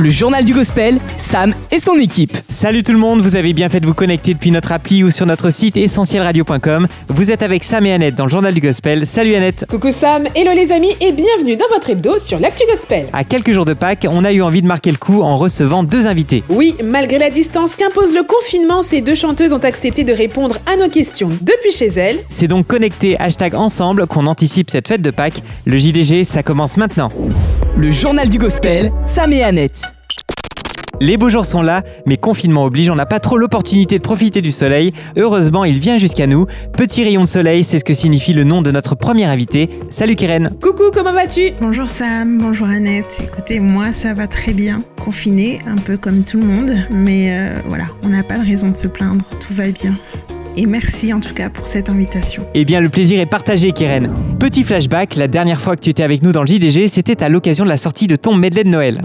Le journal du gospel, Sam et son équipe. Salut tout le monde, vous avez bien fait de vous connecter depuis notre appli ou sur notre site essentielradio.com. Vous êtes avec Sam et Annette dans le journal du gospel. Salut Annette Coucou Sam, hello les amis et bienvenue dans votre hebdo sur l'actu gospel. À quelques jours de Pâques, on a eu envie de marquer le coup en recevant deux invités. Oui, malgré la distance qu'impose le confinement, ces deux chanteuses ont accepté de répondre à nos questions depuis chez elles. C'est donc connecté hashtag ensemble qu'on anticipe cette fête de Pâques. Le JDG, ça commence maintenant. Le journal du gospel, Sam et Annette. Les beaux jours sont là, mais confinement oblige, on n'a pas trop l'opportunité de profiter du soleil. Heureusement, il vient jusqu'à nous. Petit rayon de soleil, c'est ce que signifie le nom de notre premier invité. Salut Keren Coucou, comment vas-tu? Bonjour Sam, bonjour Annette. Écoutez, moi ça va très bien. Confiné, un peu comme tout le monde, mais euh, voilà, on n'a pas de raison de se plaindre, tout va bien. Et merci en tout cas pour cette invitation. Eh bien, le plaisir est partagé, Keren. Petit flashback, la dernière fois que tu étais avec nous dans le JDG, c'était à l'occasion de la sortie de ton medley de Noël.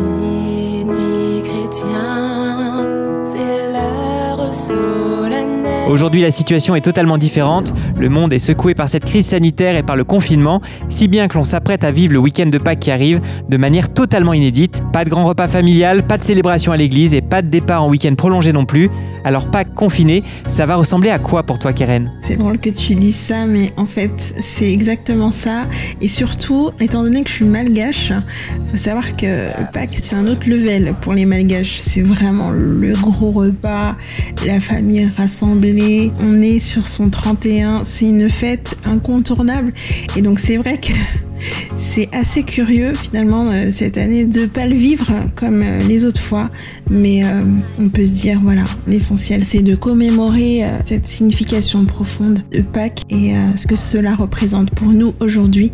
Aujourd'hui, la situation est totalement différente. Le monde est secoué par cette crise sanitaire et par le confinement, si bien que l'on s'apprête à vivre le week-end de Pâques qui arrive de manière totalement inédite. Pas de grand repas familial, pas de célébration à l'église et pas de départ en week-end prolongé non plus. Alors Pâques confiné, ça va ressembler à quoi pour toi, Keren? C'est drôle que tu dises ça, mais en fait c'est exactement ça. Et surtout, étant donné que je suis malgache, faut savoir que Pâques c'est un autre level pour les malgaches. C'est vraiment le gros repas, la famille rassemblée. On est sur son 31, c'est une fête incontournable. Et donc c'est vrai que c'est assez curieux finalement euh, cette année de pas le vivre comme euh, les autres fois, mais euh, on peut se dire voilà, l'essentiel c'est de commémorer euh, cette signification profonde de Pâques et euh, ce que cela représente pour nous aujourd'hui.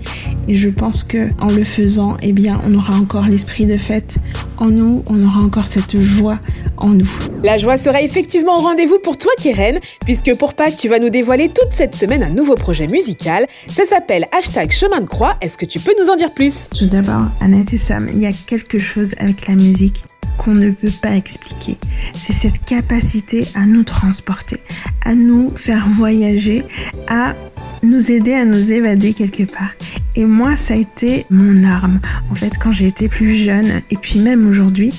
Et je pense que en le faisant, eh bien, on aura encore l'esprit de fête en nous, on aura encore cette joie en nous. La joie sera effectivement au rendez-vous pour toi Keren, puisque pour Pâques tu vas nous dévoiler toute cette semaine un nouveau projet musical. Ça s'appelle hashtag chemin de croix, est-ce que tu peux nous en dire plus? Tout d'abord, Annette et Sam, il y a quelque chose avec la musique qu'on ne peut pas expliquer. C'est cette capacité à nous transporter, à nous faire voyager, à nous aider à nous évader quelque part. Et moi, ça a été mon arme. En fait, quand j'ai été plus jeune, et puis même aujourd'hui,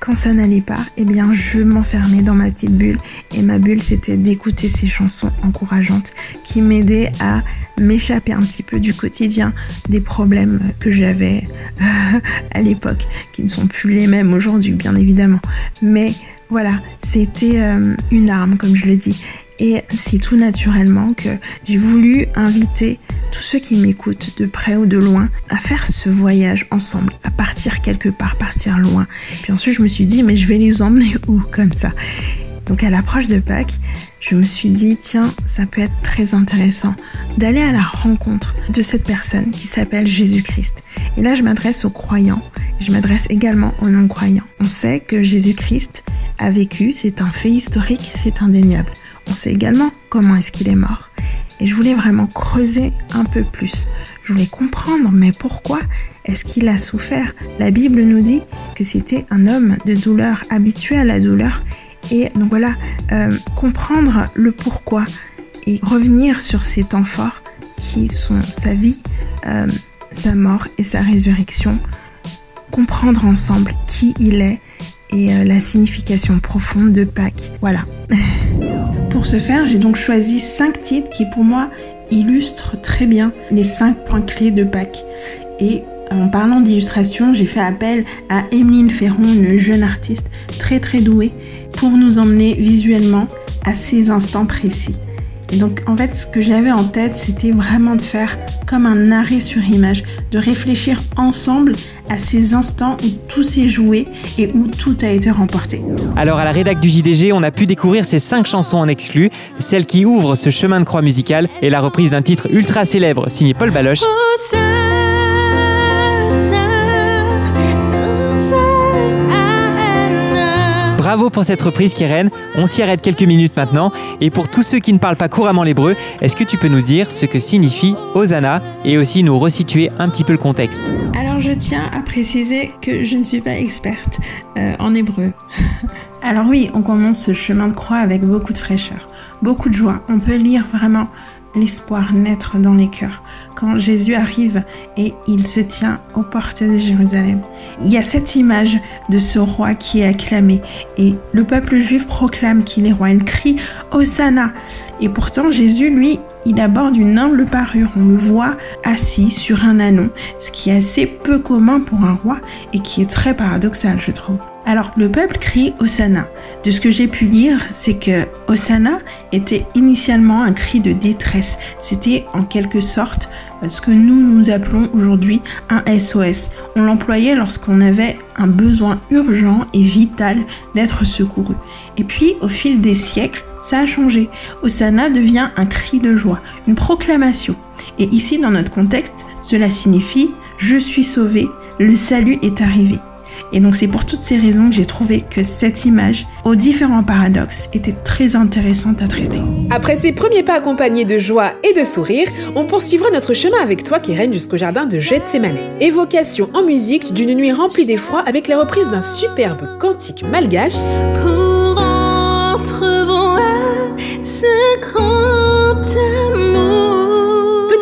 quand ça n'allait pas, eh bien, je m'enfermais dans ma petite bulle. Et ma bulle, c'était d'écouter ces chansons encourageantes qui m'aidaient à m'échapper un petit peu du quotidien, des problèmes que j'avais à l'époque, qui ne sont plus les mêmes aujourd'hui, bien évidemment. Mais voilà, c'était euh, une arme, comme je le dis. Et c'est tout naturellement que j'ai voulu inviter tous ceux qui m'écoutent de près ou de loin à faire ce voyage ensemble, à partir quelque part, partir loin. Puis ensuite, je me suis dit, mais je vais les emmener où comme ça? Donc à l'approche de Pâques, je me suis dit, tiens, ça peut être très intéressant d'aller à la rencontre de cette personne qui s'appelle Jésus-Christ. Et là, je m'adresse aux croyants, je m'adresse également aux non-croyants. On sait que Jésus-Christ a vécu, c'est un fait historique, c'est indéniable. On sait également comment est-ce qu'il est mort. Et je voulais vraiment creuser un peu plus. Je voulais comprendre, mais pourquoi est-ce qu'il a souffert? La Bible nous dit que c'était un homme de douleur, habitué à la douleur. Et donc voilà, euh, comprendre le pourquoi et revenir sur ces temps forts qui sont sa vie, euh, sa mort et sa résurrection. Comprendre ensemble qui il est et euh, la signification profonde de Pâques. Voilà. Pour ce faire, j'ai donc choisi cinq titres qui pour moi illustrent très bien les cinq points clés de Pâques. Et en parlant d'illustration, j'ai fait appel à Emeline Ferron, une jeune artiste très très douée, pour nous emmener visuellement à ces instants précis. Et donc en fait, ce que j'avais en tête, c'était vraiment de faire comme un arrêt sur image, de réfléchir ensemble à ces instants où tout s'est joué et où tout a été remporté. Alors à la rédac du JDG, on a pu découvrir ces cinq chansons en exclu, celle qui ouvre ce chemin de croix musical et la reprise d'un titre ultra célèbre signé Paul Baloche. Bravo pour cette reprise, Keren. On s'y arrête quelques minutes maintenant. Et pour tous ceux qui ne parlent pas couramment l'hébreu, est-ce que tu peux nous dire ce que signifie Hosanna et aussi nous resituer un petit peu le contexte? Alors je tiens à préciser que je ne suis pas experte euh, en hébreu. Alors oui, on commence ce chemin de croix avec beaucoup de fraîcheur, beaucoup de joie. On peut lire vraiment l'espoir naître dans les cœurs. Quand Jésus arrive et il se tient aux portes de Jérusalem, il y a cette image de ce roi qui est acclamé et le peuple juif proclame qu'il est roi. Il crie Hosanna. Et pourtant, Jésus, lui, il aborde une humble parure. On le voit assis sur un anon, ce qui est assez peu commun pour un roi et qui est très paradoxal, je trouve. Alors, le peuple crie Hosanna. De ce que j'ai pu lire, c'est que Hosanna était initialement un cri de détresse. C'était en quelque sorte euh, ce que nous nous appelons aujourd'hui un SOS. On l'employait lorsqu'on avait un besoin urgent et vital d'être secouru. Et puis, au fil des siècles, ça a changé. Hosanna devient un cri de joie, une proclamation. Et ici, dans notre contexte, cela signifie Je suis sauvé, le salut est arrivé. Et donc c'est pour toutes ces raisons que j'ai trouvé que cette image, aux différents paradoxes, était très intéressante à traiter. Après ces premiers pas accompagnés de joie et de sourire, on poursuivra notre chemin avec toi qui règne jusqu'au jardin de Gethsemane. Évocation en musique d'une nuit remplie d'effroi avec la reprise d'un superbe cantique malgache. Pour entrevoir ce grand amour.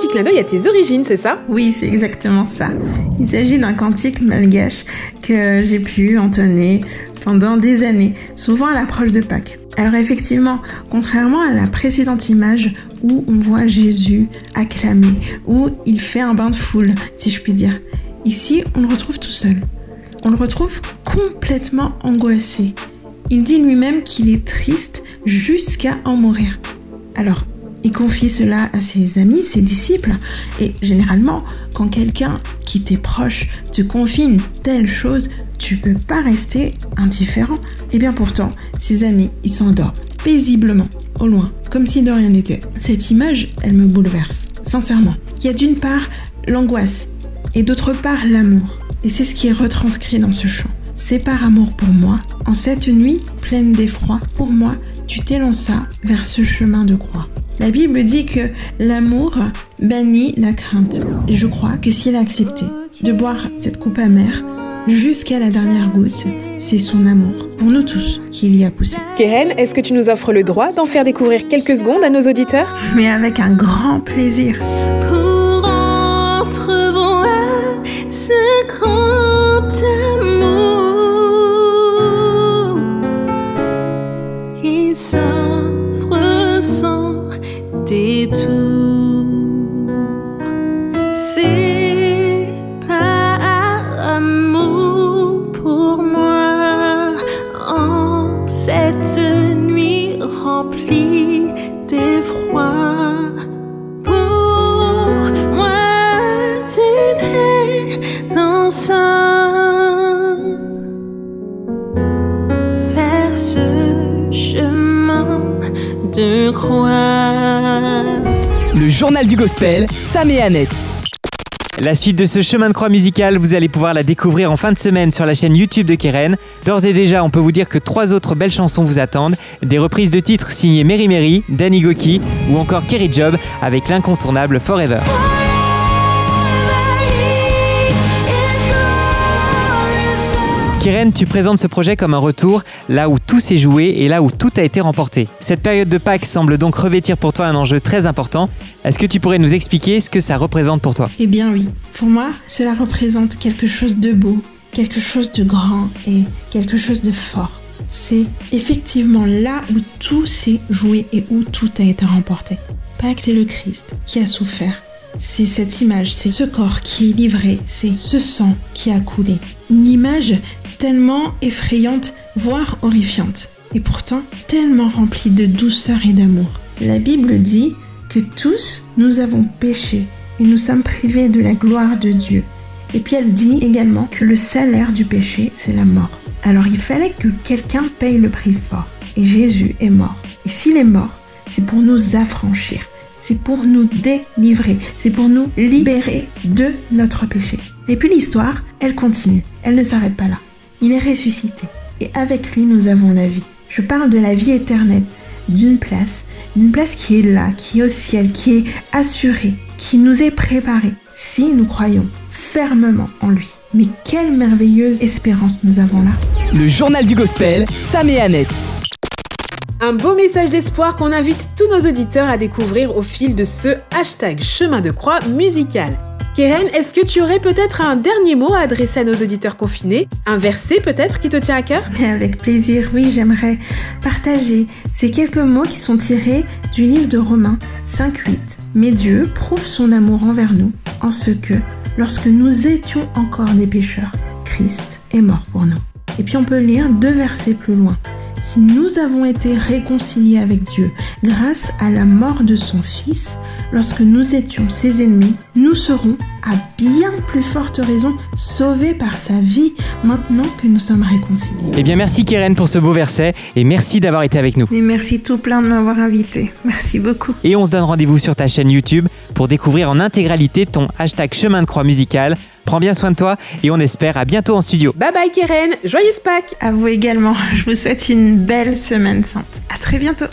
Petit clin à tes origines, c'est ça? Oui, c'est exactement ça. Il s'agit d'un cantique malgache que j'ai pu entonner pendant des années, souvent à l'approche de Pâques. Alors effectivement, contrairement à la précédente image où on voit Jésus acclamer, où il fait un bain de foule, si je puis dire, ici on le retrouve tout seul. On le retrouve complètement angoissé. Il dit lui-même qu'il est triste jusqu'à en mourir. Alors, il confie cela à ses amis, ses disciples. Et généralement, quand quelqu'un qui t'est proche te confie une telle chose, tu peux pas rester indifférent. Et bien pourtant, ses amis, ils s'endorment paisiblement, au loin, comme si de rien n'était. Cette image, elle me bouleverse, sincèrement. Il y a d'une part l'angoisse et d'autre part l'amour. Et c'est ce qui est retranscrit dans ce chant. C'est par amour pour moi, en cette nuit pleine d'effroi, pour moi, tu t'élanças vers ce chemin de croix. La Bible dit que l'amour bannit la crainte. Et je crois que s'il a accepté de boire cette coupe amère jusqu'à la dernière goutte, c'est son amour pour nous tous qui l'y a poussé. Keren, est-ce que tu nous offres le droit d'en faire découvrir quelques secondes à nos auditeurs? Mais avec un grand plaisir. Pour entrevoir ce grand amour qui s'offre croix. Le journal du gospel, Sam et Annette. La suite de ce chemin de croix musical, vous allez pouvoir la découvrir en fin de semaine sur la chaîne YouTube de Keren. D'ores et déjà, on peut vous dire que trois autres belles chansons vous attendent. Des reprises de titres signés Mary Mary, Danny Goki ou encore Kerry Job avec l'incontournable Forever. Keren, tu présentes ce projet comme un retour là où tout s'est joué et là où tout a été remporté. Cette période de Pâques semble donc revêtir pour toi un enjeu très important. Est-ce que tu pourrais nous expliquer ce que ça représente pour toi? Eh bien oui, pour moi, cela représente quelque chose de beau, quelque chose de grand et quelque chose de fort. C'est effectivement là où tout s'est joué et où tout a été remporté. Pâques, c'est le Christ qui a souffert. C'est cette image, c'est ce corps qui est livré, c'est ce sang qui a coulé. Une image tellement effrayante, voire horrifiante, et pourtant tellement remplie de douceur et d'amour. La Bible dit que tous nous avons péché et nous sommes privés de la gloire de Dieu. Et puis elle dit également que le salaire du péché, c'est la mort. Alors il fallait que quelqu'un paye le prix fort. Et Jésus est mort. Et s'il est mort, c'est pour nous affranchir. C'est pour nous délivrer. C'est pour nous libérer de notre péché. Et puis l'histoire, elle continue. Elle ne s'arrête pas là. Il est ressuscité. Et avec lui, nous avons la vie. Je parle de la vie éternelle, d'une place, une place qui est là, qui est au ciel, qui est assurée, qui nous est préparée, si nous croyons fermement en lui. Mais quelle merveilleuse espérance nous avons là. Le journal du gospel, Sam et Annette. Un beau message d'espoir qu'on invite tous nos auditeurs à découvrir au fil de ce hashtag chemin de croix musical. Keren, est-ce que tu aurais peut-être un dernier mot à adresser à nos auditeurs confinés? Un verset peut-être qui te tient à cœur? Avec plaisir, oui, j'aimerais partager ces quelques mots qui sont tirés du livre de Romains 5.8. Mais Dieu prouve son amour envers nous en ce que, lorsque nous étions encore des pécheurs, Christ est mort pour nous. Et puis on peut lire deux versets plus loin. Si nous avons été réconciliés avec Dieu grâce à la mort de son Fils, lorsque nous étions ses ennemis, nous serons à bien plus forte raison sauvés par sa vie maintenant que nous sommes réconciliés. Eh bien, merci Keren pour ce beau verset et merci d'avoir été avec nous. Et merci tout plein de m'avoir invité. Merci beaucoup. Et on se donne rendez-vous sur ta chaîne YouTube pour découvrir en intégralité ton hashtag chemin de croix musical. Prends bien soin de toi et on espère à bientôt en studio. Bye bye Keren, joyeuse Pâques À vous également. Je vous souhaite une belle semaine sainte. À très bientôt.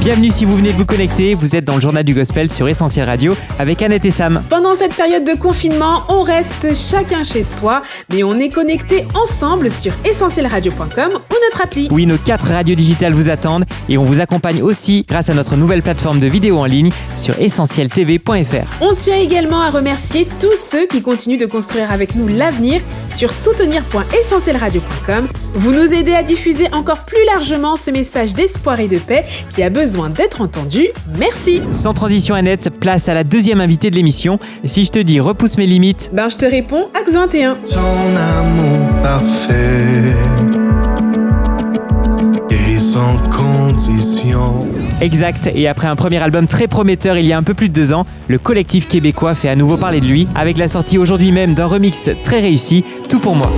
Bienvenue si vous venez de vous connecter, vous êtes dans le journal du gospel sur Essentiel Radio avec Annette et Sam. Pendant cette période de confinement, on reste chacun chez soi, mais on est connectés ensemble sur essentielradio.com ou notre appli. Oui, nos quatre radios digitales vous attendent et on vous accompagne aussi grâce à notre nouvelle plateforme de vidéo en ligne sur essentieltv.fr. On tient également à remercier tous ceux qui continuent de construire avec nous l'avenir sur soutenir.essentielradio.com. Vous nous aidez à diffuser encore plus largement ce message d'espoir et de paix qui a besoin d'être entendu. Merci. Sans transition Annette, place à la deuxième invitée de l'émission. Si je te dis repousse mes limites, Ben je te réponds, Axe 21. Ton amour parfait et sans condition. Exact, et après un premier album très prometteur il y a un peu plus de deux ans, le collectif québécois fait à nouveau parler de lui, avec la sortie aujourd'hui même d'un remix très réussi, Tout pour moi.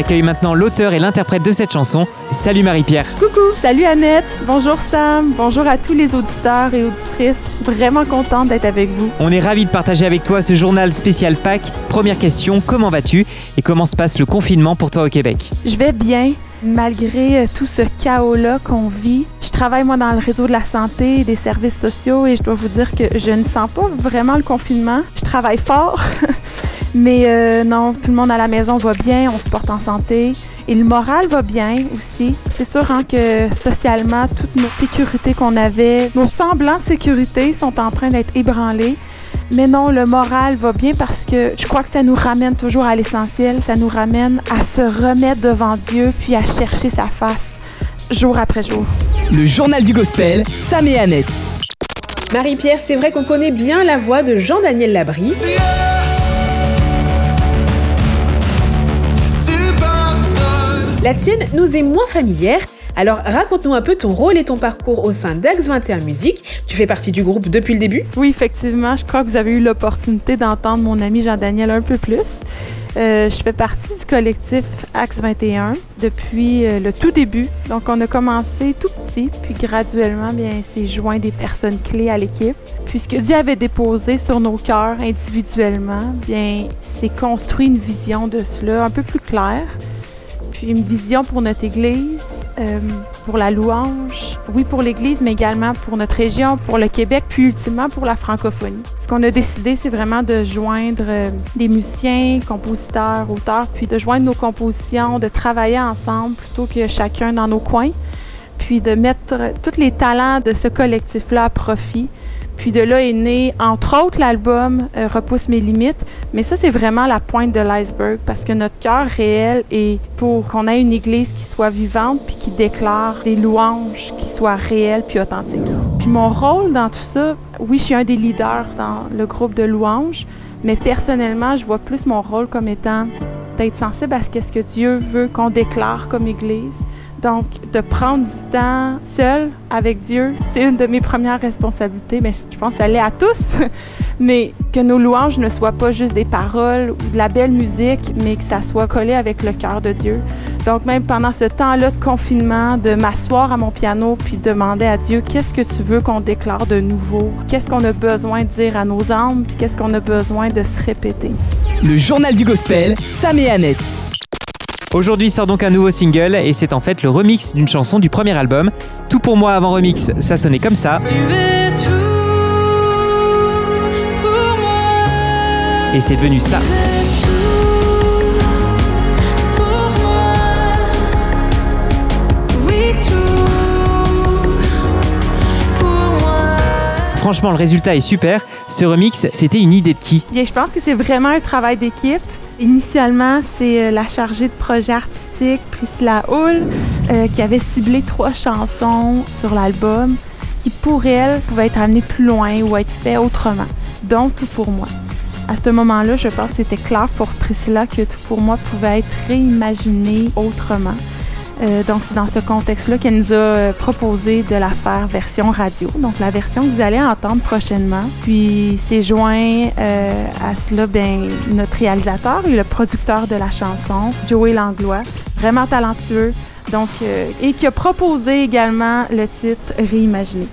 Accueille maintenant l'auteur et l'interprète de cette chanson. Salut Marie-Pierre. Coucou. Salut Annette, bonjour Sam, bonjour à tous les auditeurs et auditrices. Vraiment contente d'être avec vous. On est ravis de partager avec toi ce journal spécial Pâques. Première question, comment vas-tu et comment se passe le confinement pour toi au Québec? Je vais bien malgré euh, tout ce chaos-là qu'on vit. Je travaille moi dans le réseau de la santé et des services sociaux et je dois vous dire que je ne sens pas vraiment le confinement. Je travaille fort, mais euh, non, tout le monde à la maison va bien, on se porte en santé et le moral va bien aussi. C'est sûr hein, que socialement, toutes nos sécurités qu'on avait, nos semblants de sécurité sont en train d'être ébranlés. Mais non, le moral va bien parce que je crois que ça nous ramène toujours à l'essentiel. Ça nous ramène à se remettre devant Dieu puis à chercher sa face jour après jour. Le journal du gospel, Sam et Annette. Marie-Pierre, c'est vrai qu'on connaît bien la voix de Jean-Daniel Labrie. La tienne nous est moins familière. Alors raconte-nous un peu ton rôle et ton parcours au sein d'Axe 21 Musique. Tu fais partie du groupe depuis le début? Oui, effectivement, je crois que vous avez eu l'opportunité d'entendre mon ami Jean-Daniel un peu plus. Euh, je fais partie du collectif Axe 21 depuis euh, le tout début. Donc, on a commencé tout petit, puis graduellement, bien, c'est joint des personnes clés à l'équipe. Puisque Dieu avait déposé sur nos cœurs individuellement, bien, c'est construit une vision de cela un peu plus claire. Une vision pour notre Église, euh, pour la louange, oui pour l'Église, mais également pour notre région, pour le Québec, puis ultimement pour la francophonie. Ce qu'on a décidé, c'est vraiment de joindre euh, des musiciens, compositeurs, auteurs, puis de joindre nos compositions, de travailler ensemble plutôt que chacun dans nos coins, puis de mettre tous les talents de ce collectif-là à profit. Puis de là est né, entre autres, l'album euh, Repousse mes limites. Mais ça, c'est vraiment la pointe de l'iceberg parce que notre cœur réel est pour qu'on ait une église qui soit vivante puis qui déclare des louanges qui soient réelles puis authentiques. Puis mon rôle dans tout ça, oui, je suis un des leaders dans le groupe de louanges, mais personnellement, je vois plus mon rôle comme étant d'être sensible à ce que Dieu veut qu'on déclare comme église. Donc, de prendre du temps seul avec Dieu, c'est une de mes premières responsabilités. Mais je pense que ça l'est à tous. Mais que nos louanges ne soient pas juste des paroles ou de la belle musique, mais que ça soit collé avec le cœur de Dieu. Donc, même pendant ce temps-là de confinement, de m'asseoir à mon piano puis de demander à Dieu qu'est-ce que tu veux qu'on déclare de nouveau, qu'est-ce qu'on a besoin de dire à nos âmes, puis qu'est-ce qu'on a besoin de se répéter? Le journal du gospel, Sam et Annette. Aujourd'hui sort donc un nouveau single et c'est en fait le remix d'une chanson du premier album. Tout pour moi avant remix, ça sonnait comme ça. Et c'est devenu ça. Franchement, le résultat est super. Ce remix, c'était une idée de qui? Bien, je pense que c'est vraiment un travail d'équipe. Initialement, c'est euh, la chargée de projet artistique, Priscilla Hull, euh, qui avait ciblé trois chansons sur l'album qui, pour elle, pouvaient être amenées plus loin ou être faites autrement, dont Tout pour moi. À ce moment-là, je pense que c'était clair pour Priscilla que Tout pour moi pouvait être réimaginé autrement. Euh, donc, c'est dans ce contexte-là qu'elle nous a euh, proposé de la faire version radio. Donc, la version que vous allez entendre prochainement. Puis, c'est joint euh, à cela ben, notre réalisateur et le producteur de la chanson, Joey Langlois, vraiment talentueux. Donc, et qui a proposé également le titre Réimaginé.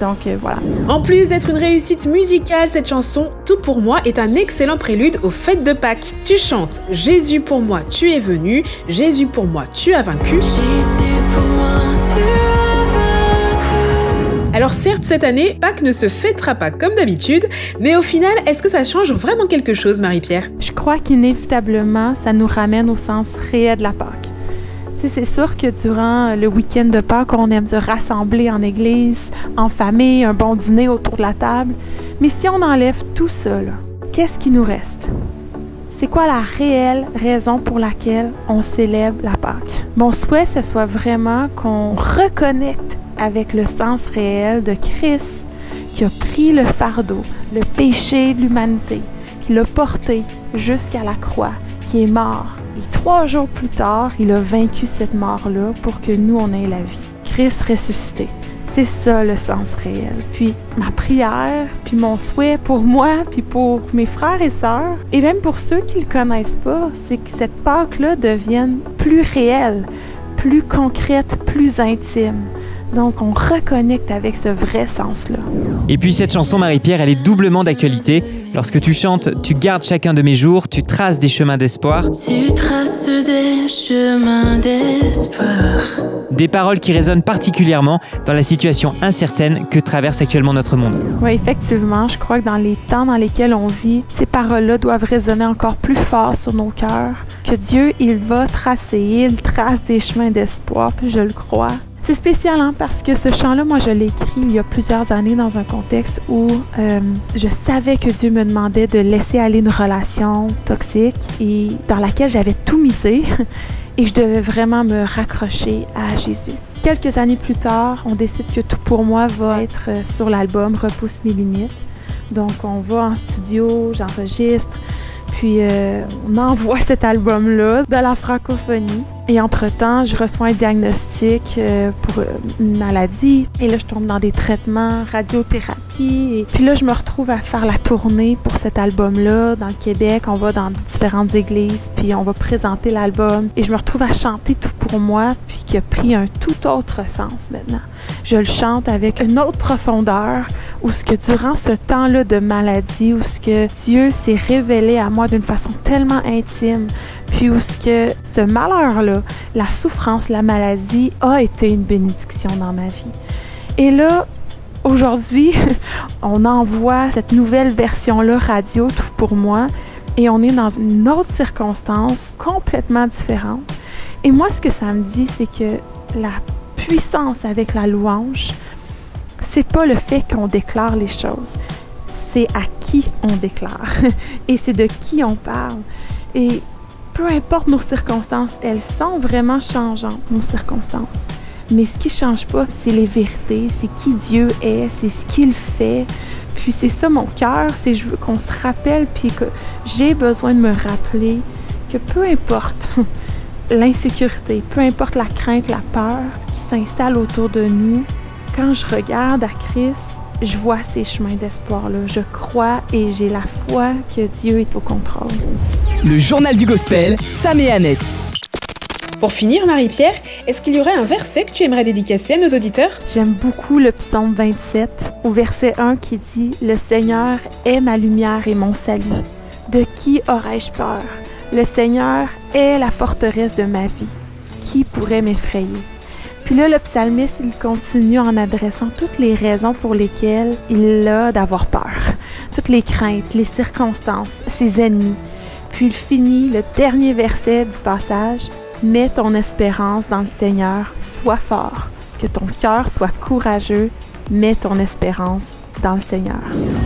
Donc, euh, voilà. En plus d'être une réussite musicale, cette chanson Tout pour moi est un excellent prélude aux fêtes de Pâques. Tu chantes Jésus pour moi, tu es venu, Jésus pour moi, tu as vaincu. Jésus pour moi, tu as vaincu. Alors certes, cette année, Pâques ne se fêtera pas comme d'habitude, mais au final, est-ce que ça change vraiment quelque chose, Marie-Pierre? Je crois qu'inévitablement, ça nous ramène au sens réel de la Pâque. C'est sûr que durant le week-end de Pâques, on aime se rassembler en église, en famille, un bon dîner autour de la table. Mais si on enlève tout ça, qu'est-ce qui nous reste? C'est quoi la réelle raison pour laquelle on célèbre la Pâque? Mon souhait, ce soit vraiment qu'on reconnecte avec le sens réel de Christ qui a pris le fardeau, le péché de l'humanité, qui l'a porté jusqu'à la croix, qui est mort. Et trois jours plus tard, il a vaincu cette mort-là pour que nous, on ait la vie. Christ ressuscité. C'est ça le sens réel. Puis ma prière, puis mon souhait pour moi, puis pour mes frères et sœurs, et même pour ceux qui le connaissent pas, c'est que cette Pâque-là devienne plus réelle, plus concrète, plus intime. Donc on reconnecte avec ce vrai sens-là. Et puis cette chanson, Marie-Pierre, elle est doublement d'actualité. Lorsque tu chantes Tu gardes chacun de mes jours, tu traces des chemins d'espoir, Tu traces des chemins d'espoir. des paroles qui résonnent particulièrement dans la situation incertaine que traverse actuellement notre monde. Oui, effectivement, je crois que dans les temps dans lesquels on vit, ces paroles-là doivent résonner encore plus fort sur nos cœurs. Que Dieu, il va tracer, il trace des chemins d'espoir, puis je le crois. C'est spécial hein, parce que ce chant-là, moi, je l'ai écrit il y a plusieurs années dans un contexte où euh, je savais que Dieu me demandait de laisser aller une relation toxique et dans laquelle j'avais tout misé et je devais vraiment me raccrocher à Jésus. Quelques années plus tard, on décide que tout pour moi va être euh, sur l'album Repousse mes limites. Donc, on va en studio, j'enregistre, puis euh, on envoie cet album-là de la francophonie. Et entre-temps, je reçois un diagnostic euh, pour euh, une maladie. Et là, je tombe dans des traitements, radiothérapie. Et puis là, je me retrouve à faire la tournée pour cet album-là dans le Québec. On va dans différentes églises, puis on va présenter l'album. Et je me retrouve à chanter tout pour moi, puis qui a pris un tout autre sens maintenant. Je le chante avec une autre profondeur, où ce que durant ce temps-là de maladie, où ce que Dieu s'est révélé à moi d'une façon tellement intime, puis où ce que ce malheur-là, la souffrance, la maladie a été une bénédiction dans ma vie. Et là, aujourd'hui, on envoie cette nouvelle version-là radio tout pour moi et on est dans une autre circonstance complètement différente. Et moi, ce que ça me dit, c'est que la puissance avec la louange, c'est pas le fait qu'on déclare les choses, c'est à qui on déclare et c'est de qui on parle. Et peu importe nos circonstances, elles sont vraiment changeantes, nos circonstances. Mais ce qui change pas, c'est les vérités, c'est qui Dieu est, c'est ce qu'il fait. Puis c'est ça mon cœur, c'est je veux qu'on se rappelle, puis que j'ai besoin de me rappeler que peu importe l'insécurité, peu importe la crainte, la peur qui s'installe autour de nous, quand je regarde à Christ, je vois ces chemins d'espoir-là. Je crois et j'ai la foi que Dieu est au contrôle. Le journal du gospel, Sam et Annette. Pour finir, Marie-Pierre, est-ce qu'il y aurait un verset que tu aimerais dédicacer à nos auditeurs? J'aime beaucoup le psaume 27 au verset 1 qui dit Le Seigneur est ma lumière et mon salut. De qui aurais-je peur? Le Seigneur est la forteresse de ma vie. Qui pourrait m'effrayer? Puis là, le psalmiste, il continue en adressant toutes les raisons pour lesquelles il a d'avoir peur. toutes les craintes, les circonstances, ses ennemis. Puis il finit le dernier verset du passage. Mets ton espérance dans le Seigneur, sois fort, que ton cœur soit courageux, mets ton espérance dans le Seigneur.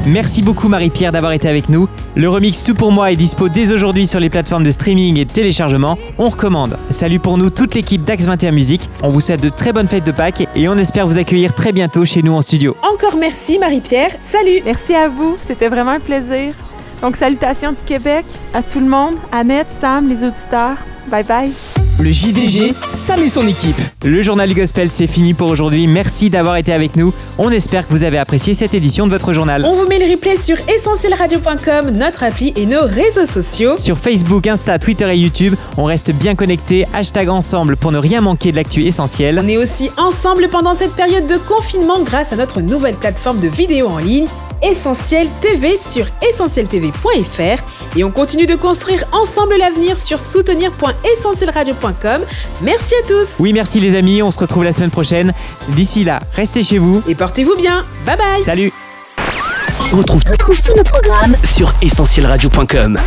Merci beaucoup Marie-Pierre d'avoir été avec nous. Le remix Tout pour moi est dispo dès aujourd'hui sur les plateformes de streaming et de téléchargement. On recommande. Salut pour nous toute l'équipe d'Axe 21 Musique. On vous souhaite de très bonnes fêtes de Pâques et on espère vous accueillir très bientôt chez nous en studio. Encore merci Marie-Pierre. Salut Merci à vous, c'était vraiment un plaisir. Donc salutations du Québec à tout le monde, Annette, Sam, les auditeurs. Bye bye. Le JDG, Sam et son équipe. Le journal du gospel c'est fini pour aujourd'hui. Merci d'avoir été avec nous. On espère que vous avez apprécié cette édition de votre journal. On vous met le replay sur essentielradio.com, notre appli et nos réseaux sociaux. Sur Facebook, Insta, Twitter et YouTube, on reste bien connectés. Hashtag ensemble pour ne rien manquer de l'actu essentielle. On est aussi ensemble pendant cette période de confinement grâce à notre nouvelle plateforme de vidéo en ligne, Essentiel TV sur essentieltv.fr et on continue de construire ensemble l'avenir sur soutenir.essentielradio.com. Merci à tous Oui, merci les amis. On se retrouve la semaine prochaine. D'ici là, restez chez vous. et portez-vous bien. Bye bye Salut On retrouve tous nos programmes sur essentielradio.com.